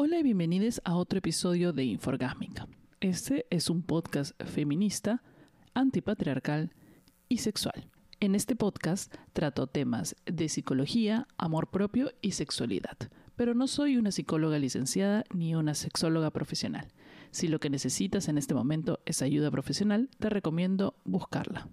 Hola y bienvenidos a otro episodio de Inforgásmica. Este es un podcast feminista, antipatriarcal y sexual. En este podcast trato temas de psicología, amor propio y sexualidad, pero no soy una psicóloga licenciada ni una sexóloga profesional. Si lo que necesitas en este momento es ayuda profesional, te recomiendo buscarla.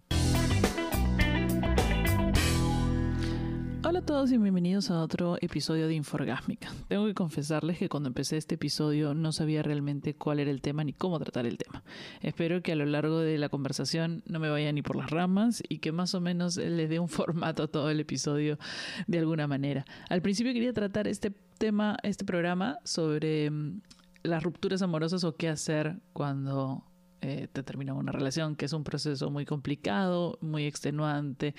A todos y bienvenidos a otro episodio de Inforgásmica. Tengo que confesarles que cuando empecé este episodio no sabía realmente cuál era el tema ni cómo tratar el tema. Espero que a lo largo de la conversación no me vaya ni por las ramas y que más o menos les dé un formato a todo el episodio de alguna manera. Al principio quería tratar este tema, este programa sobre mm, las rupturas amorosas o qué hacer cuando eh, te termina una relación, que es un proceso muy complicado, muy extenuante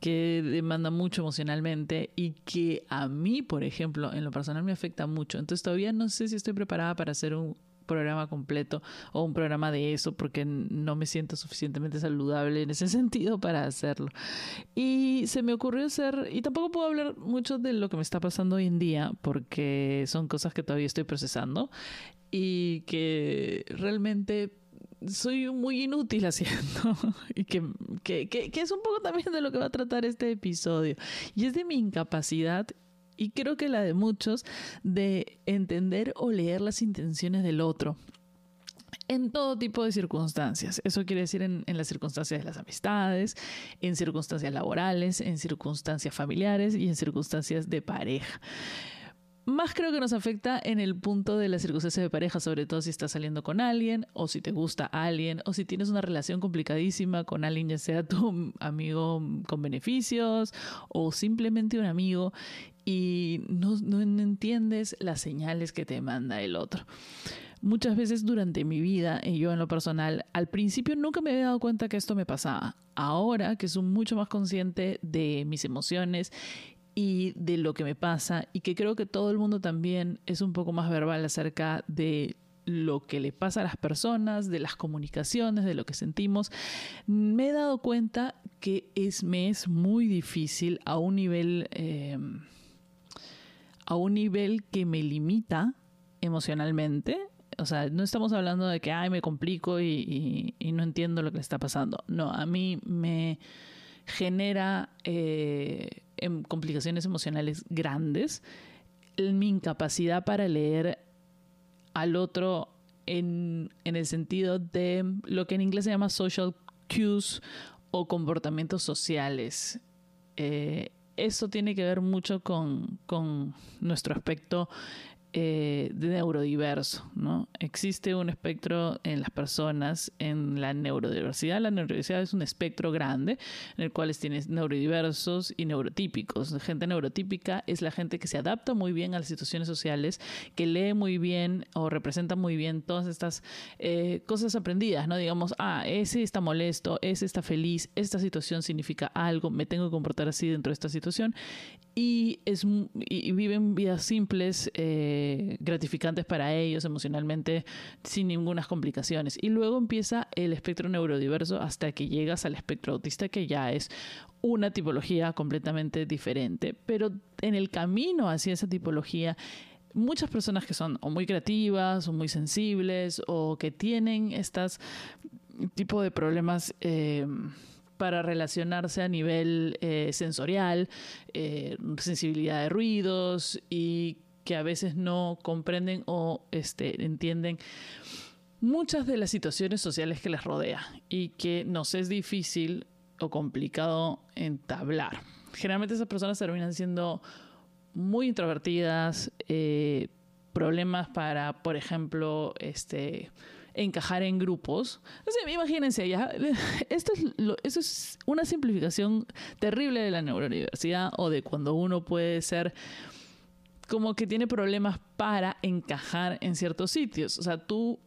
que demanda mucho emocionalmente y que a mí, por ejemplo, en lo personal me afecta mucho. Entonces todavía no sé si estoy preparada para hacer un programa completo o un programa de eso porque no me siento suficientemente saludable en ese sentido para hacerlo. Y se me ocurrió hacer, y tampoco puedo hablar mucho de lo que me está pasando hoy en día porque son cosas que todavía estoy procesando y que realmente soy muy inútil haciendo y que, que, es un poco también de lo que va a tratar este episodio y es de mi incapacidad y creo que la de muchos de entender o leer las intenciones del otro en todo tipo de circunstancias. Eso quiere decir en, en, las circunstancias de las amistades, en circunstancias laborales, en circunstancias familiares y en circunstancias de pareja. Más creo que nos afecta en el punto de las circunstancias de pareja, sobre todo si estás saliendo con alguien o si te gusta alguien o si tienes una relación complicadísima con alguien, ya sea tu amigo con beneficios o simplemente un amigo y no, no entiendes las señales que te manda el otro. Muchas veces durante mi vida, y yo en lo personal, al principio nunca me había dado cuenta que esto me pasaba. Ahora que soy mucho más consciente de mis emociones y de lo que me pasa y que creo que todo el mundo también es un poco más verbal acerca de lo que le pasa a las personas, de las comunicaciones, de lo que sentimos, me he dado cuenta que es, me es muy difícil a un nivel, em, a un nivel que me limita emocionalmente. O sea, no estamos hablando de que, ay, me complico y, no entiendo lo que le está pasando. No, a mí me genera... Eh, en complicaciones emocionales grandes, mi incapacidad para leer al otro en, el sentido de lo que en inglés se llama social cues o comportamientos sociales. Eh, eso tiene que ver mucho con, con nuestro aspecto eh, de neurodiverso, ¿no? Existe un espectro en las personas, en la neurodiversidad. La neurodiversidad es un espectro grande en el cual tienes neurodiversos y neurotípicos. La gente neurotípica es la gente que se adapta muy bien a las situaciones sociales, que lee muy bien o representa muy bien todas estas eh, cosas aprendidas, ¿no? Digamos, ah, ese está molesto, ese está feliz, esta situación significa algo, me tengo que comportar así dentro de esta situación y, es, y viven vidas simples, eh, gratificantes para ellos emocionalmente, sin ninguna complicaciones. Y luego empieza el espectro neurodiverso hasta que llegas al espectro autista, que ya es una tipología completamente diferente. Pero en el camino hacia esa tipología, muchas personas que son o muy creativas o muy sensibles o que tienen estas tipo de problemas eh, para relacionarse a nivel eh, sensorial, eh, sensibilidad de ruidos y que a veces no comprenden o este, entienden muchas de las situaciones sociales que les rodea y que nos es difícil o complicado entablar. Generalmente esas personas terminan siendo muy introvertidas, eh, problemas para, por ejemplo, este, encajar en grupos. imagínense, ya, esto es, eso es una simplificación terrible de la neurodiversidad o de cuando uno puede ser como que tiene problemas para encajar en ciertos sitios. O sea, tú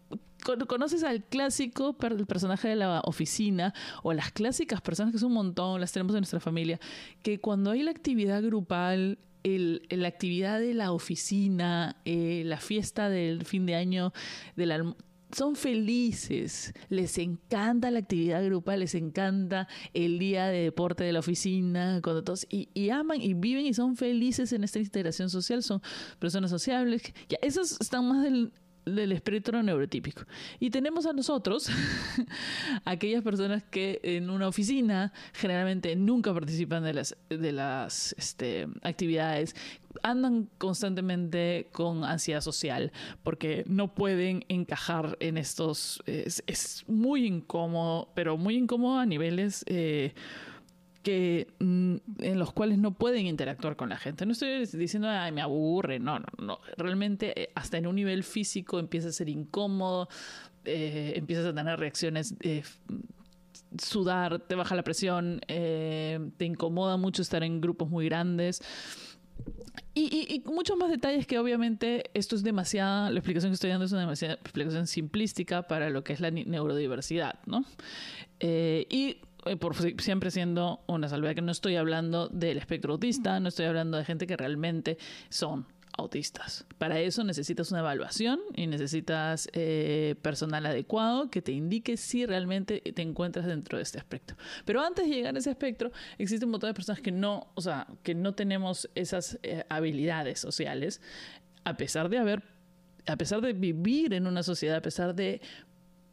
conoces al clásico personaje de la oficina o las clásicas personas que son un montón, las tenemos en nuestra familia, que cuando hay la actividad grupal el, la actividad de la oficina, eh, la fiesta del fin de año, de la, son felices, les encanta la actividad grupal, les encanta el día de deporte de la oficina, cuando todos, y, aman y viven y son felices en esta integración social, son personas sociables. Ya, esos están más del, del espectro neurotípico. Y tenemos a nosotros, aquellas personas que en una oficina generalmente nunca participan de las, de las este, actividades, andan constantemente con ansiedad social porque no pueden encajar en estos... Es, muy incómodo, pero muy incómodo a niveles... Eh, que mm, en los cuales no pueden interactuar con la gente. No estoy diciendo, ay, me aburre, no, no, no. Realmente eh, hasta en un nivel físico empieza a ser incómodo, eh, empiezas a tener reacciones, eh, sudar, te baja la presión, te incomoda mucho estar en grupos muy grandes. Y, y, muchos más detalles que obviamente esto es demasiada, la explicación que estoy dando es una demasiada explicación simplística para lo que es la neurodiversidad, ¿no? y eh, por siempre siendo una salvedad que no estoy hablando del espectro autista, no estoy hablando de gente que realmente son autistas. Para eso necesitas una evaluación y necesitas eh, personal adecuado que te indique si realmente te encuentras dentro de este espectro. Pero antes de llegar a ese espectro, existe un montón de personas que no, o sea, que no tenemos esas eh, habilidades sociales, a pesar de haber, a pesar de vivir en una sociedad, a pesar de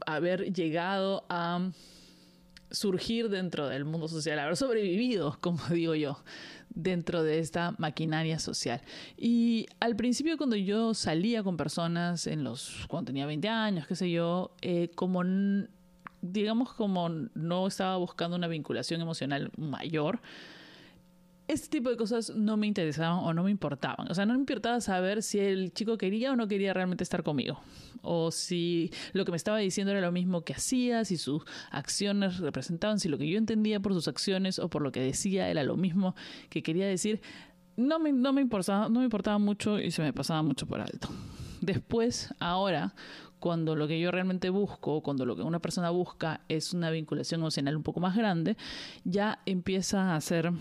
haber llegado a surgir dentro del mundo social, haber sobrevivido, como digo yo, dentro de esta maquinaria social. Y al principio cuando yo salía con personas en los cuando tenía 20 años, qué sé yo, eh, como digamos como no estaba buscando una vinculación emocional mayor, este tipo de cosas no me interesaban o no me importaban. O sea, no me importaba saber si el chico quería o no quería realmente estar conmigo. O si lo que me estaba diciendo era lo mismo que hacía, si sus acciones representaban, si lo que yo entendía por sus acciones o por lo que decía era lo mismo que quería decir. No me, no me, importaba, no me importaba mucho y se me pasaba mucho por alto. Después, ahora, cuando lo que yo realmente busco, cuando lo que una persona busca es una vinculación emocional un poco más grande, ya empieza a ser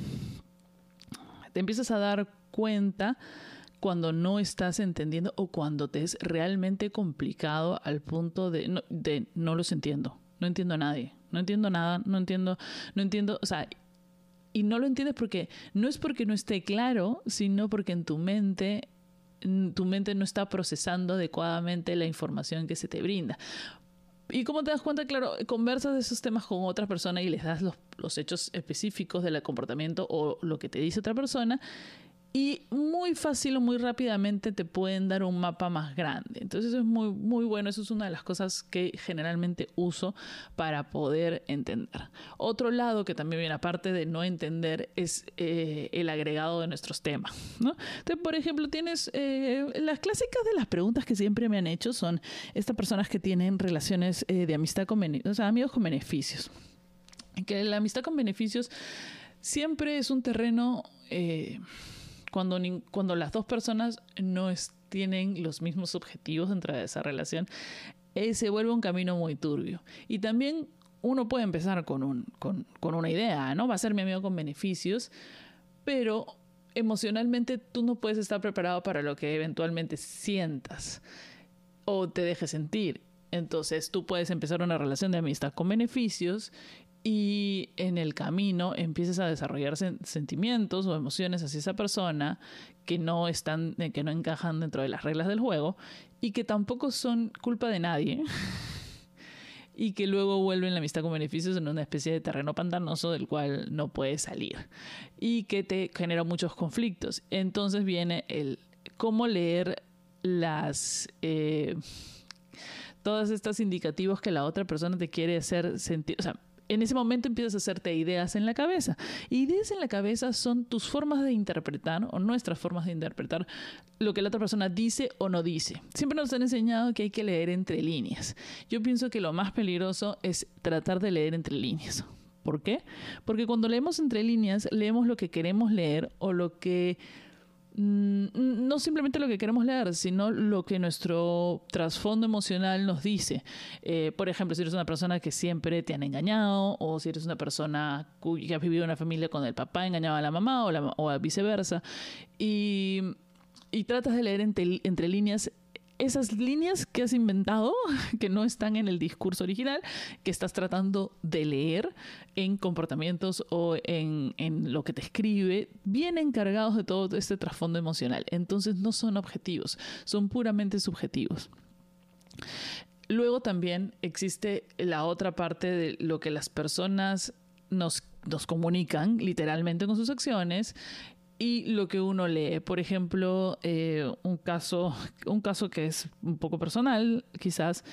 te empiezas a dar cuenta cuando no estás entendiendo o cuando te es realmente complicado al punto de no, de los entiendo, no entiendo a nadie, no entiendo nada, no entiendo, no entiendo, o sea, y no lo entiendes porque no es porque no esté claro, sino porque en tu mente tu mente no está procesando adecuadamente la información que se te brinda. Y como te das cuenta, claro, conversas de esos temas con otra persona y les das los, los hechos específicos del comportamiento o lo que te dice otra persona y muy fácil o muy rápidamente te pueden dar un mapa más grande. Entonces es muy, muy bueno, eso es una de las cosas que generalmente uso para poder entender. Otro lado que también viene aparte de no entender es eh, el agregado de nuestros temas. ¿no? Entonces, por ejemplo, tienes eh, las clásicas de las preguntas que siempre me han hecho son estas personas que tienen relaciones eh, de amistad con o sea, amigos con beneficios. Que la amistad con beneficios siempre es un terreno cuando, cuando las dos personas no tienen los mismos objetivos dentro de esa relación, eh, se vuelve un camino muy turbio. Y también uno puede empezar con, un, con, con una idea, ¿no? Va a ser mi amigo con beneficios, pero emocionalmente tú no puedes estar preparado para lo que eventualmente sientas o te dejes sentir. Entonces tú puedes empezar una relación de amistad con beneficios y en el camino empieces a desarrollar sentimientos o emociones hacia esa persona que no están eh, que no encajan dentro de las reglas del juego y que tampoco son culpa de nadie y que luego vuelven la amistad con beneficios en una especie de terreno pantanoso del cual no puedes salir y que te genera muchos conflictos. Entonces viene el cómo leer las eh, todas estas indicativos que la otra persona te quiere hacer sentir en ese momento empiezas a hacerte ideas en la cabeza. ideas en la cabeza son tus formas de interpretar o nuestras formas de interpretar lo que la otra persona dice o no dice. Siempre nos han enseñado que hay que leer entre líneas. Yo pienso que lo más peligroso es tratar de leer entre líneas. ¿Por qué? Porque cuando leemos entre líneas, leemos lo que queremos leer o lo que no simplemente lo que queremos leer, sino lo que nuestro trasfondo emocional nos dice. Eh, por ejemplo, si eres una persona que siempre te han engañado, o si eres una persona que ha vivido en una familia con el papá engañaba a la mamá, o, viceversa, y, tratas de leer entre líneas esas líneas que has inventado, que no están en el discurso original, que estás tratando de leer en comportamientos o en, en lo que te escribe, vienen cargados de todo este trasfondo emocional. Entonces no son objetivos, son puramente subjetivos. Luego también existe la otra parte de lo que las personas nos, nos comunican literalmente con sus acciones y lo que uno lee. Por ejemplo, eh, un, caso, un caso que es un poco personal, quizás.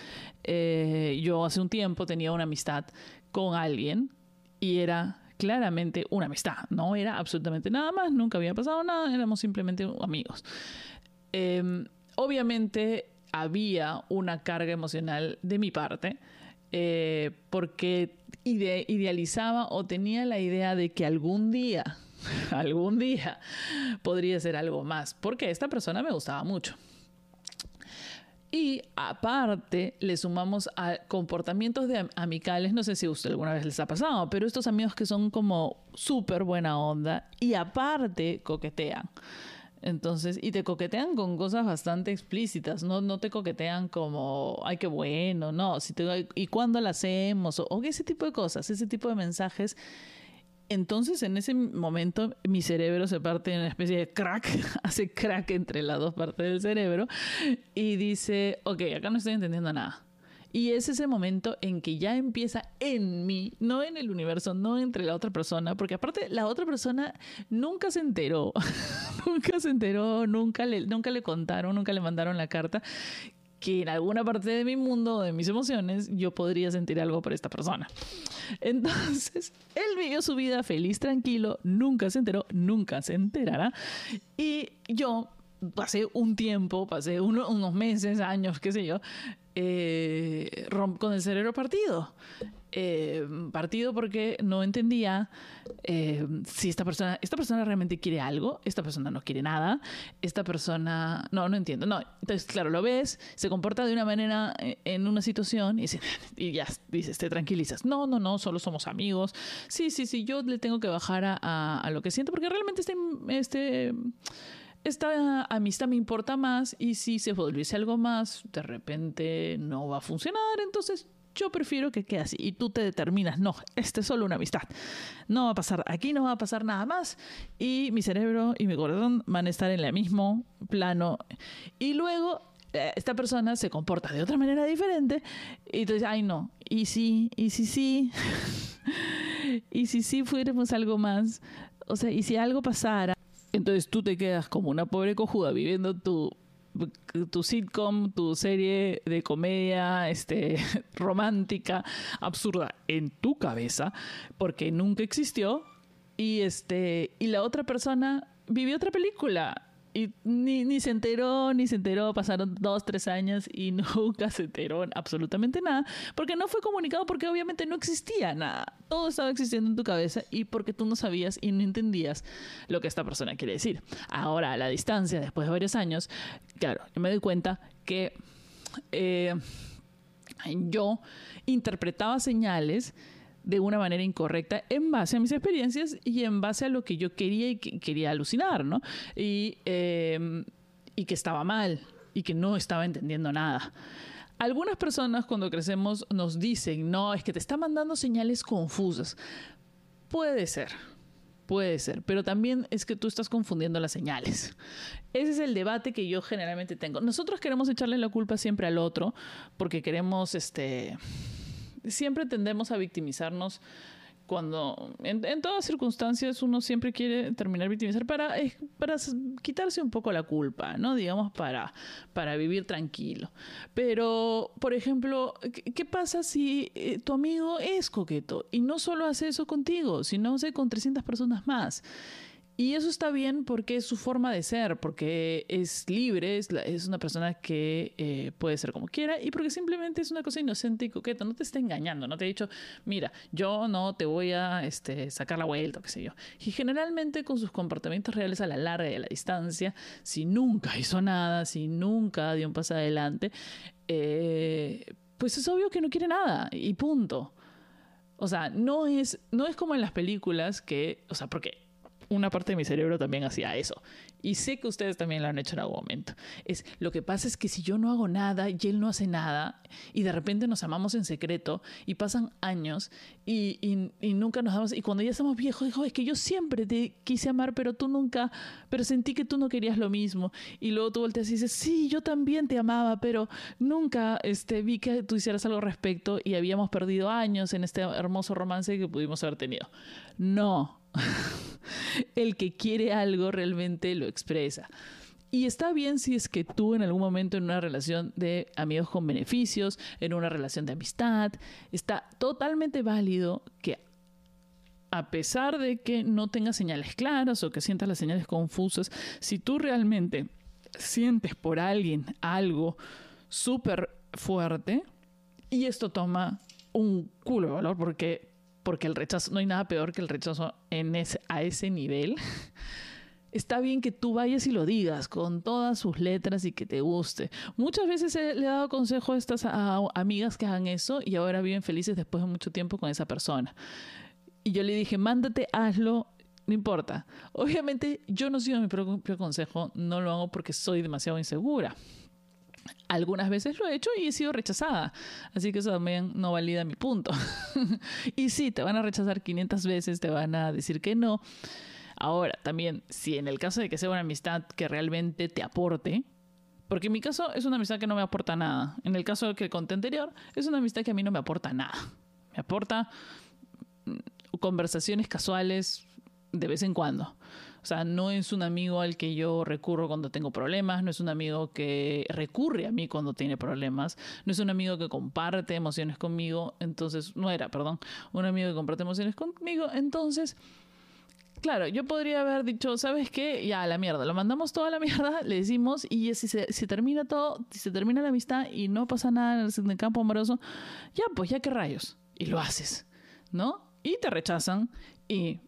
Eh, yo hace un tiempo tenía una amistad con alguien y era claramente una amistad, no era absolutamente nada más, nunca había pasado nada, éramos simplemente amigos. Em, obviamente había una carga emocional de mi parte. Eh, porque idealizaba o tenía la idea de que algún día algún día podría ser algo más, porque esta persona me gustaba mucho. Y aparte le sumamos a comportamientos de amicales, no sé si a usted alguna vez les ha pasado, pero estos amigos que son como súper buena onda y aparte coquetean. Entonces, y te coquetean con cosas bastante explícitas, no, no te coquetean como, ay, qué bueno, no, si te, y cuándo la hacemos, o, o ese tipo de cosas, ese tipo de mensajes entonces, en ese momento, mi cerebro se parte en una especie de crack, hace crack entre las dos partes del cerebro y dice, ok, acá no estoy entendiendo nada. Y es ese momento en que ya empieza en mí, no en el universo, no entre la otra persona, porque aparte la otra persona nunca se enteró, nunca se enteró, nunca le, nunca le contaron, nunca le mandaron la carta que en alguna parte de mi mundo, de mis emociones, yo podría sentir algo por esta persona. Entonces, él vivió su vida feliz, tranquilo, nunca se enteró, nunca se enterará. Y yo pasé un tiempo, pasé unos meses, años, qué sé yo, eh, con el cerebro partido. Eh, partido porque no entendía eh, si esta persona, esta persona realmente quiere algo, esta persona no quiere nada, esta persona, no, no entiendo, no. Entonces, claro, lo ves, se comporta de una manera eh, en una situación y, y ya dices, te tranquilizas. No, no, no, solo somos amigos. Sí, sí, sí, yo le tengo que bajar a, a, lo que siento porque realmente este, este esta amistad me importa más y si se volviese algo más, de repente no va a funcionar, entonces yo prefiero que quede así. Y tú te determinas, no, este es solo una amistad. No va a pasar, aquí no va a pasar nada más. Y mi cerebro y mi corazón van a estar en el mismo plano. Y luego eh, esta persona se comporta de otra manera diferente. Y tú dices, ay no, y sí, y sí, sí. y si sí fuéramos algo más. O sea, y si algo pasara. Entonces tú te quedas como una pobre cojuda viviendo tu tu sitcom, tu serie de comedia este, romántica, absurda en tu cabeza, porque nunca existió, y, este, y la otra persona vivió otra película y ni, ni, se enteró, ni se enteró, pasaron dos, tres años y nunca se enteró absolutamente nada, porque no fue comunicado, porque obviamente no existía nada. Todo estaba existiendo en tu cabeza y porque tú no sabías y no entendías lo que esta persona quiere decir. Ahora, a la distancia, después de varios años, claro, yo me doy cuenta que eh, yo interpretaba señales de una manera incorrecta en base a mis experiencias y en base a lo que yo quería y que quería alucinar, ¿no? Y, em, y que estaba mal y que no estaba entendiendo nada. Algunas personas cuando crecemos nos dicen, no, es que te está mandando señales confusas. Puede ser, puede ser, pero también es que tú estás confundiendo las señales. Ese es el debate que yo generalmente tengo. Nosotros queremos echarle la culpa siempre al otro porque queremos, este, siempre tendemos a victimizarnos cuando en, todas circunstancias uno siempre quiere terminar victimizar para, eh, para quitarse un poco la culpa, ¿no? Digamos, para, para vivir tranquilo. Pero, por ejemplo, ¿qué, pasa si eh, tu amigo es coqueto y no solo hace eso contigo, sino hace con 300 personas más? Y eso está bien porque es su forma de ser, porque es libre, es, es una persona que eh, puede ser como quiera y porque simplemente es una cosa inocente y coqueta, no te está engañando, no te ha dicho, mira, yo no te voy a este, sacar la vuelta, qué sé yo. Y generalmente con sus comportamientos reales a la larga y a la distancia, si nunca hizo nada, si nunca dio un paso adelante, eh, pues es obvio que no quiere nada y punto. O sea, no es, no es como en las películas que, o sea, porque una parte de mi cerebro también hacía eso. Y sé que ustedes también lo han hecho en algún momento. Es, lo que pasa es que si yo no hago nada y él no hace nada y de repente nos amamos en secreto y pasan años y, y, nunca nos damos... Y cuando ya estamos viejos, dijo, es que yo siempre te quise amar, pero tú nunca, pero sentí que tú no querías lo mismo. Y luego tú volteas y dices, sí, yo también te amaba, pero nunca este, vi que tú hicieras algo al respecto y habíamos perdido años en este hermoso romance que pudimos haber tenido. No, el que quiere algo realmente lo expresa. Y está bien si es que tú en algún momento en una relación de amigos con beneficios, en una relación de amistad, está totalmente válido que a pesar de que no tengas señales claras o que sientas las señales confusas, si tú realmente sientes por alguien algo súper fuerte, y esto toma un culo de valor porque porque el rechazo, no hay nada peor que el rechazo en ese, a ese nivel. Está bien que tú vayas y lo digas con todas sus letras y que te guste. Muchas veces le he dado consejo a estas amigas que hagan eso y ahora viven felices después de mucho tiempo con esa persona. Y yo le dije, mándate, hazlo, no importa. Obviamente yo no sigo mi propio consejo, no lo hago porque soy demasiado insegura. Algunas veces lo he hecho y he sido rechazada, así que eso también no valida mi punto. y sí, te van a rechazar 500 veces, te van a decir que no. Ahora, también, si en el caso de que sea una amistad que realmente te aporte, porque en mi caso es una amistad que no me aporta nada. En el caso que conté anterior, es una amistad que a mí no me aporta nada. Me aporta mm, conversaciones casuales de vez en cuando. O sea, no es un amigo al que yo recurro cuando tengo problemas, no es un amigo que recurre a mí cuando tiene problemas, no es un amigo que comparte emociones conmigo, entonces, no era, perdón, un amigo que comparte emociones conmigo, entonces... Claro, yo podría haber dicho, ¿sabes qué? Ya, a la mierda, lo mandamos toda la mierda, le decimos, y si se, termina todo, si se termina la amistad y no pasa nada en el campo amoroso, ya, pues ya qué rayos. Y lo haces, ¿no? Y te rechazan y,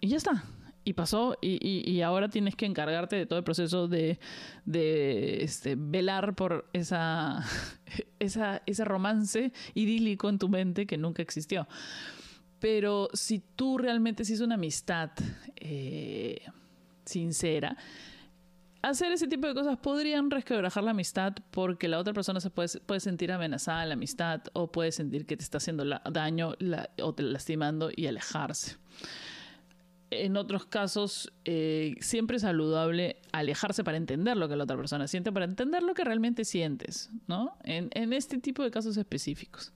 y ya está y pasó y, y, ahora tienes que encargarte de todo el proceso de, de este, velar por esa, esa, ese romance idílico en tu mente que nunca existió. Pero si tú realmente hiciste una amistad eh, sincera, hacer ese tipo de cosas podrían resquebrajar la amistad porque la otra persona se puede, puede sentir amenazada en la amistad o puede sentir que te está haciendo daño o te lastimando y alejarse en otros casos eh, siempre es saludable alejarse para entender lo que la otra persona siente, para entender lo que realmente sientes, ¿no? En, este tipo de casos específicos.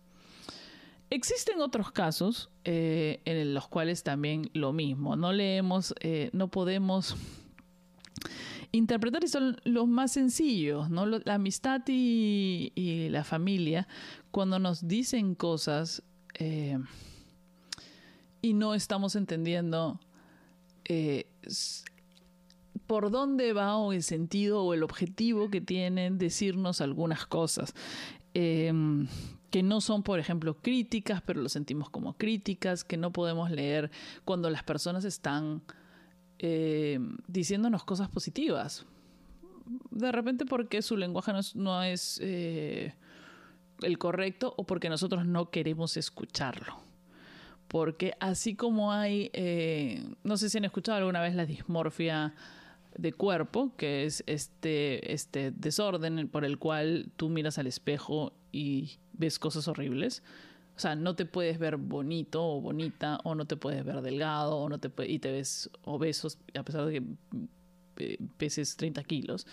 Existen otros casos eh, en los cuales también lo mismo, no leemos, eh, no podemos interpretar y son los más sencillos, ¿no? La amistad y, y la familia, cuando nos dicen cosas y no estamos entendiendo eh, por dónde va o el sentido o el objetivo que tienen decirnos algunas cosas. Em, que no son, por ejemplo, críticas, pero lo sentimos como críticas, que no podemos leer cuando las personas están em, diciéndonos cosas positivas. De repente porque su lenguaje no es eh, el correcto o porque nosotros no queremos escucharlo porque así como hay, eh, no sé si han escuchado alguna vez la dismorfia de cuerpo, que es este, este desorden por el cual tú miras al espejo y ves cosas horribles. O sea, no te puedes ver bonito o bonita, o no te puedes ver delgado, o no te y te ves obeso, a pesar de que peses 30 kilos,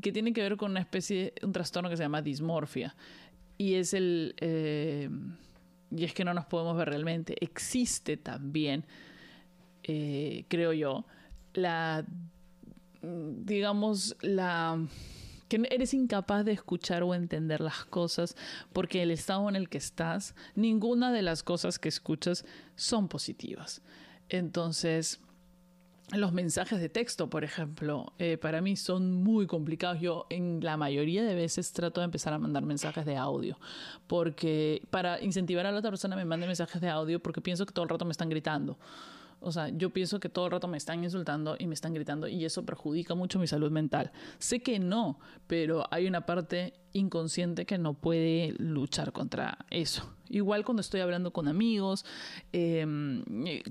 que tiene que ver con una especie, un trastorno que se llama dismorfia. Y es el... Eh, y es que no nos podemos ver realmente. Existe también, eh, creo yo, la, digamos, la que eres incapaz de escuchar o entender las cosas porque el estado en el que estás, ninguna de las cosas que escuchas son positivas. Entonces, los mensajes de texto, por ejemplo, eh, para mí son muy complicados. Yo en la mayoría de veces trato de empezar a mandar mensajes de audio, porque para incentivar a la otra persona me mande mensajes de audio porque pienso que todo el rato me están gritando. O sea, yo pienso que todo el rato me están insultando y me están gritando y eso perjudica mucho mi salud mental. Sé que no, pero hay una parte inconsciente que no puede luchar contra eso. Igual cuando estoy hablando con amigos, em,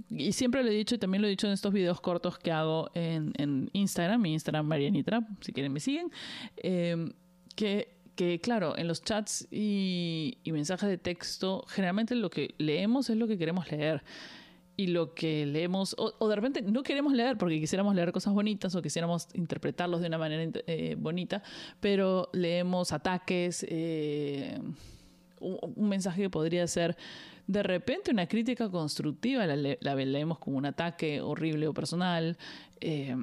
y siempre lo he dicho y también lo he dicho en estos videos cortos que hago en, Instagram, mi Instagram Marianitra, si quieren me siguen, em, que que claro, en los chats y, mensajes de texto, generalmente lo que leemos es lo que queremos leer. Y lo que leemos, o, de repente no queremos leer porque quisiéramos leer cosas bonitas o quisiéramos interpretarlos de una manera eh, bonita, pero leemos ataques, eh, un, mensaje que podría ser de repente una crítica constructiva, la, leemos como un ataque horrible o personal. Eh,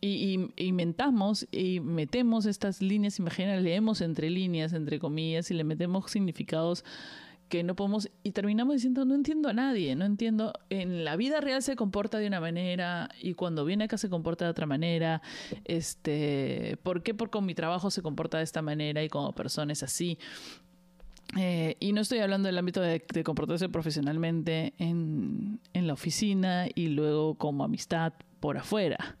y, inventamos y metemos estas líneas imaginarias, leemos entre líneas, entre comillas, y le metemos significados que no podemos y terminamos diciendo no entiendo a nadie, no entiendo, en la vida real se comporta de una manera y cuando viene acá se comporta de otra manera, este, ¿por qué por con mi trabajo se comporta de esta manera y como persona es así? Eh, y no estoy hablando del ámbito de, comportarse profesionalmente en, en, la oficina y luego como amistad por afuera.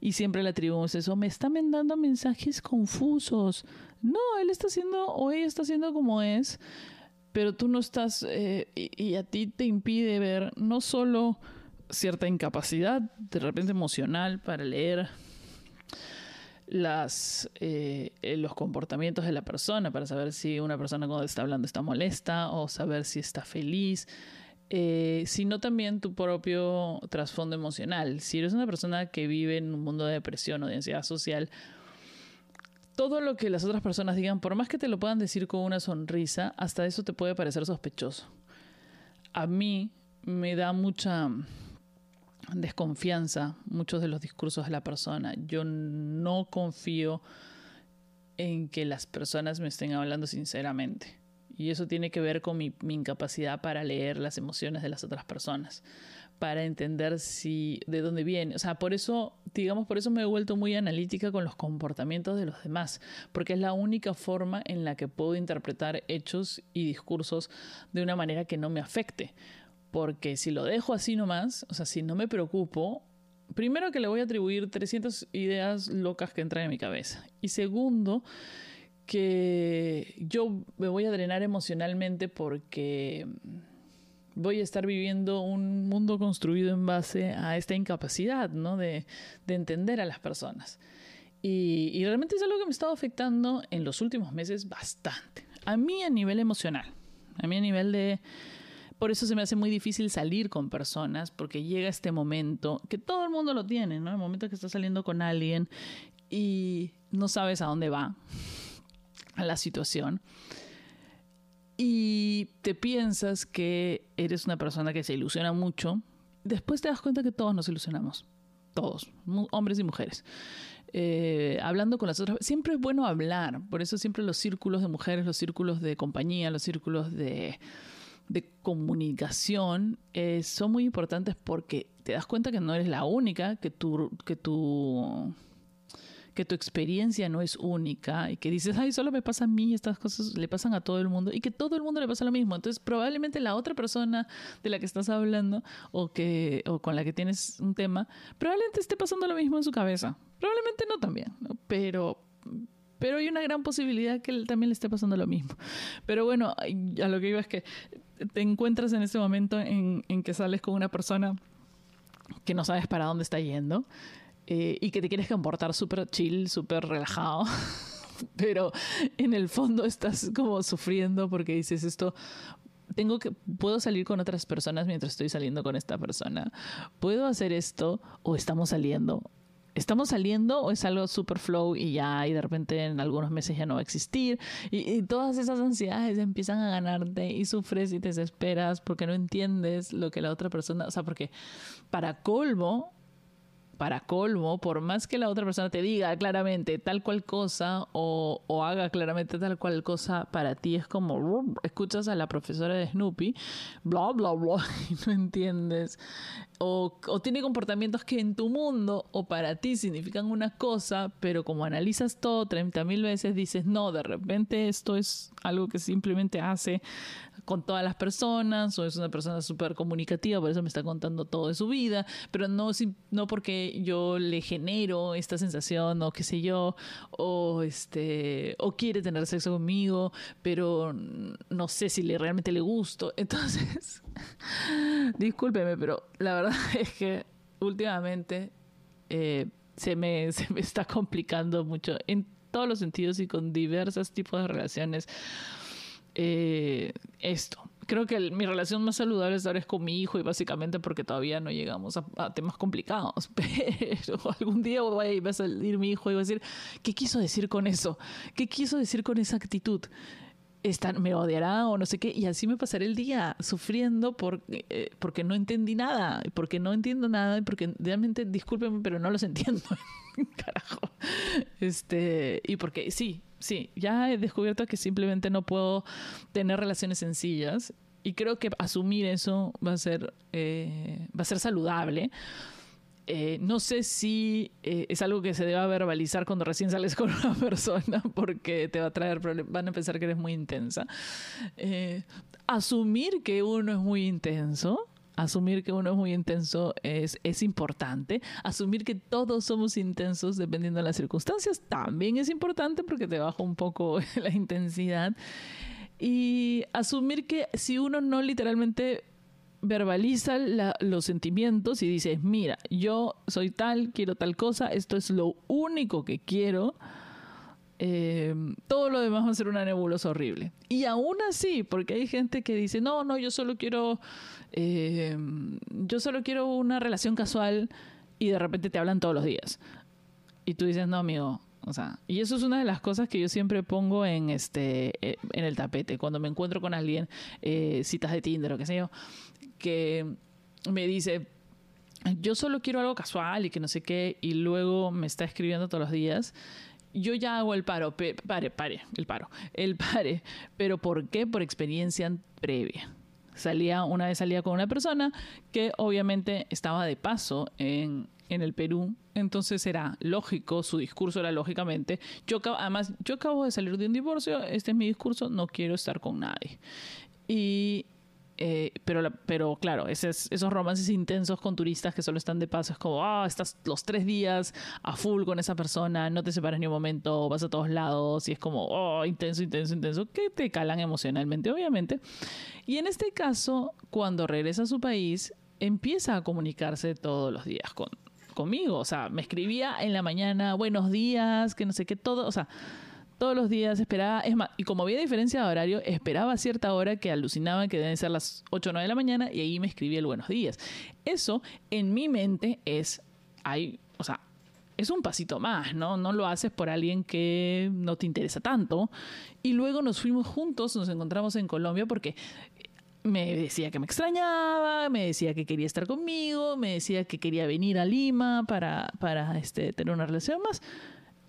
Y siempre le atribuimos eso, me está mandando mensajes confusos. No, él está haciendo o ella está haciendo como es, pero tú no estás, eh, y, a ti te impide ver no solo cierta incapacidad, de repente emocional, para leer las, eh, los comportamientos de la persona, para saber si una persona cuando está hablando está molesta o saber si está feliz, eh, sino también tu propio trasfondo emocional. Si eres una persona que vive en un mundo de depresión o de ansiedad social, todo lo que las otras personas digan, por más que te lo puedan decir con una sonrisa, hasta eso te puede parecer sospechoso. A mí me da mucha desconfianza muchos de los discursos de la persona. Yo no confío en que las personas me estén hablando sinceramente. Y eso tiene que ver con mi, incapacidad para leer las emociones de las otras personas, para entender si de dónde viene. O sea, por eso, digamos, por eso me he vuelto muy analítica con los comportamientos de los demás, porque es la única forma en la que puedo interpretar hechos y discursos de una manera que no me afecte. Porque si lo dejo así nomás, o sea, si no me preocupo, primero que le voy a atribuir 300 ideas locas que entran en mi cabeza. Y segundo, que yo me voy a drenar emocionalmente porque voy a estar viviendo un mundo construido en base a esta incapacidad, ¿no? De, entender a las personas. Y, realmente es algo que me ha estado afectando en los últimos meses bastante. A mí a nivel emocional, a mí a nivel de... Por eso se me hace muy difícil salir con personas, porque llega este momento, que todo el mundo lo tiene, ¿no? El momento que estás saliendo con alguien y no sabes a dónde va la situación y te piensas que eres una persona que se ilusiona mucho, después te das cuenta que todos nos ilusionamos, todos, hombres y mujeres. Eh, hablando con las otras, siempre es bueno hablar, por eso siempre los círculos de mujeres, los círculos de compañía, los círculos de, comunicación eh, son muy importantes porque te das cuenta que no eres la única, que tu, que tu que tu experiencia no es única y que dices, ay, solo me pasa a mí, estas cosas le pasan a todo el mundo y que todo el mundo le pasa lo mismo. Entonces, probablemente la otra persona de la que estás hablando o, que, o con la que tienes un tema, probablemente esté pasando lo mismo en su cabeza. Probablemente no también, pero pero hay una gran posibilidad que también le esté pasando lo mismo. Pero bueno, a lo que iba es que te encuentras en ese momento en, en que sales con una persona que no sabes para dónde está yendo eh, y que te quieres comportar súper chill, súper relajado. Pero en el fondo estás como sufriendo porque dices esto, tengo que puedo salir con otras personas mientras estoy saliendo con esta persona. ¿Puedo hacer esto o estamos saliendo? ¿Estamos saliendo o es algo super flow y ya y de repente en algunos meses ya no va a existir? Y, y, todas esas ansiedades empiezan a ganarte y sufres y te desesperas porque no entiendes lo que la otra persona, o sea, porque para colmo para colmo, por más que la otra persona te diga claramente tal cual cosa o, haga claramente tal cual cosa, para ti es como escuchas a la profesora de Snoopy, bla, bla, bla, y no entiendes. O, o, tiene comportamientos que en tu mundo o para ti significan una cosa, pero como analizas todo 30 mil veces, dices, no, de repente esto es algo que simplemente hace con todas las personas o es una persona súper comunicativa, por eso me está contando todo de su vida, pero no, no porque yo le genero esta sensación o qué sé yo, o, este, o quiere tener sexo conmigo, pero no sé si le, realmente le gusto. Entonces, discúlpeme, pero la verdad es que últimamente eh, se, me, se me está complicando mucho en todos los sentidos y con diversos tipos de relaciones eh, esto. Creo que mi relación más saludable ahora es con mi hijo y básicamente porque todavía no llegamos a, temas complicados. Pero algún día va a salir mi hijo y va a decir, ¿qué quiso decir con eso? ¿Qué quiso decir con esa actitud? me odiará o no sé qué, y así me pasaré el día sufriendo por, eh, porque no entendí nada, porque no entiendo nada, y porque realmente, discúlpenme, pero no los entiendo. Carajo. Este, y porque sí, sí, ya he descubierto que simplemente no puedo tener relaciones sencillas, y creo que asumir eso va a ser, eh, va a ser saludable eh, no sé si eh, es algo que se deba verbalizar cuando recién sales con una persona porque te va a traer problemas, van a pensar que eres muy intensa. Asumir que uno es muy intenso, asumir que uno es muy intenso es, es importante. Asumir que todos somos intensos dependiendo de las circunstancias también es importante porque te baja un poco la intensidad. Y asumir que si uno no literalmente verbaliza los sentimientos y dices, mira, yo soy tal, quiero tal cosa, esto es lo único que quiero. Eh, todo lo demás va a ser una nebulosa horrible. Y aún así, porque hay gente que dice, no, no, yo solo quiero, eh, yo solo quiero una relación casual y de repente te hablan todos los días. Y tú dices, no, amigo, o sea, y eso es una de las cosas que yo siempre pongo en este eh, en el tapete cuando me encuentro con alguien, citas de Tinder o qué sé yo que me dice, yo solo quiero algo casual y que no sé qué, y luego me está escribiendo todos los días. Yo ya hago el paro, pare, pare, el paro, el pare. Pero ¿por qué? Por experiencia previa. Salía, una vez salía con una persona que obviamente estaba de paso en, en el Perú, entonces era lógico, su discurso era lógicamente, yo además, yo acabo de salir de un divorcio, este es mi discurso, no quiero estar con nadie. Y eh, pero, pero claro, esos, esos romances intensos con turistas que solo están de paso, es como, ah, estás los tres días a full con esa persona, no te separas ni un momento, vas a todos lados y es como, oh, intenso, intenso, intenso, que te calan emocionalmente, obviamente. Y en este caso, cuando regresa a su país, empieza a comunicarse todos los días con, conmigo, o sea, me escribía en la mañana, buenos días, que no sé qué, todo, o sea todos los días esperaba, es más, y como había diferencia de horario, esperaba a cierta hora que alucinaba que deben ser las 8 o 9 de la mañana y ahí me escribía el buenos días. Eso en mi mente es, hay, o sea, es un pasito más, ¿no? No lo haces por alguien que no te interesa tanto. Y luego nos fuimos juntos, nos encontramos en Colombia porque me decía que me extrañaba, me decía que quería estar conmigo, me decía que quería venir a Lima para, para este, tener una relación más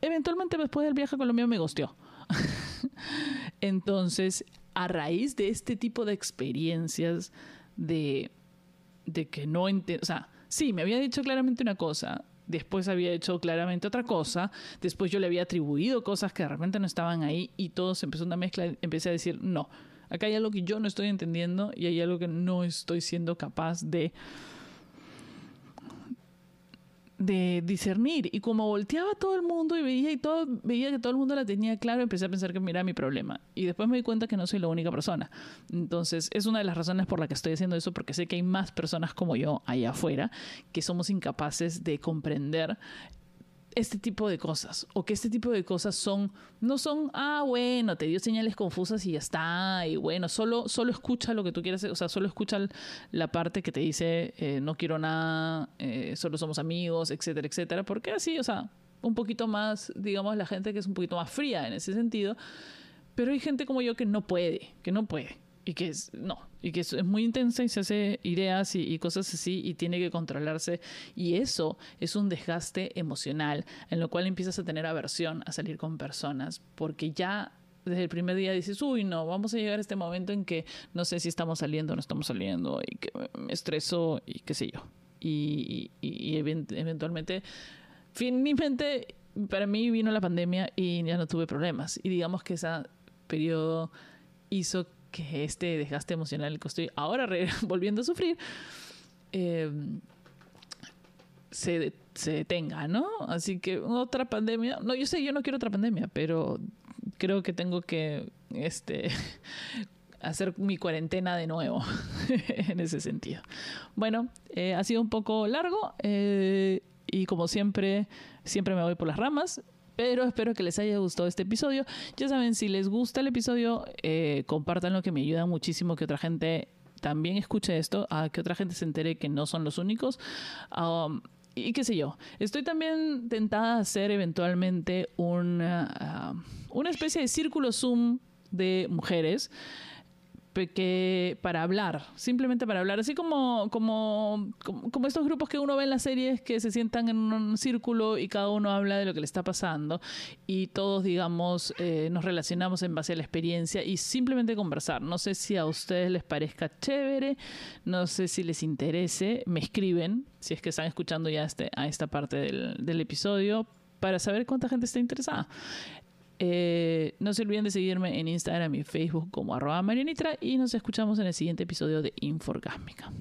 eventualmente después del viaje a Colombia me gosteó. Entonces, a raíz de este tipo de experiencias, de, de que no entiendo, o sea, sí, me había dicho claramente una cosa, después había hecho claramente otra cosa, después yo le había atribuido cosas que de repente no estaban ahí y todo se empezó una mezcla, empecé a decir, no, acá hay algo que yo no estoy entendiendo y hay algo que no estoy siendo capaz de de discernir. Y como volteaba todo el mundo y veía y todo, veía que todo el mundo la tenía claro, empecé a pensar que mira mi problema. Y después me di cuenta que no soy la única persona. Entonces, es una de las razones por la que estoy haciendo eso, porque sé que hay más personas como yo allá afuera que somos incapaces de comprender este tipo de cosas o que este tipo de cosas son no son ah bueno te dio señales confusas y ya está y bueno solo solo escucha lo que tú quieras o sea solo escucha la parte que te dice eh, no quiero nada eh, solo somos amigos etcétera etcétera porque así o sea un poquito más digamos la gente que es un poquito más fría en ese sentido pero hay gente como yo que no puede que no puede y que es, no, y que es, muy intensa y se hace ideas y, cosas así y tiene que controlarse. Y eso es un desgaste emocional en lo cual empiezas a tener aversión a salir con personas porque ya desde el primer día dices, uy, no, vamos a llegar a este momento en que no sé si estamos saliendo o no estamos saliendo y que me estreso y qué sé yo. Y, y, eventualmente, finalmente, para mí vino la pandemia y ya no tuve problemas. Y digamos que ese periodo hizo que este desgaste emocional que estoy ahora volviendo a sufrir eh, se, se detenga, ¿no? Así que otra pandemia, no, yo sé, yo no quiero otra pandemia, pero creo que tengo que este, hacer mi cuarentena de nuevo en ese sentido. Bueno, eh, ha sido un poco largo eh, y como siempre, siempre me voy por las ramas. Pero espero que les haya gustado este episodio. Ya saben, si les gusta el episodio, eh, compartanlo que me ayuda muchísimo que otra gente también escuche esto, a que otra gente se entere que no son los únicos. Um, y qué sé yo, estoy también tentada a hacer eventualmente una, uh, una especie de círculo Zoom de mujeres que para hablar, simplemente para hablar, así como, como, como, estos grupos que uno ve en las series que se sientan en un círculo y cada uno habla de lo que le está pasando y todos, digamos, eh, nos relacionamos en base a la experiencia y simplemente conversar. No sé si a ustedes les parezca chévere, no sé si les interese, me escriben, si es que están escuchando ya este, a esta parte del, del episodio, para saber cuánta gente está interesada. Eh, no se olviden de seguirme en Instagram y Facebook como arroba Marianitra y nos escuchamos en el siguiente episodio de Inforgásmica.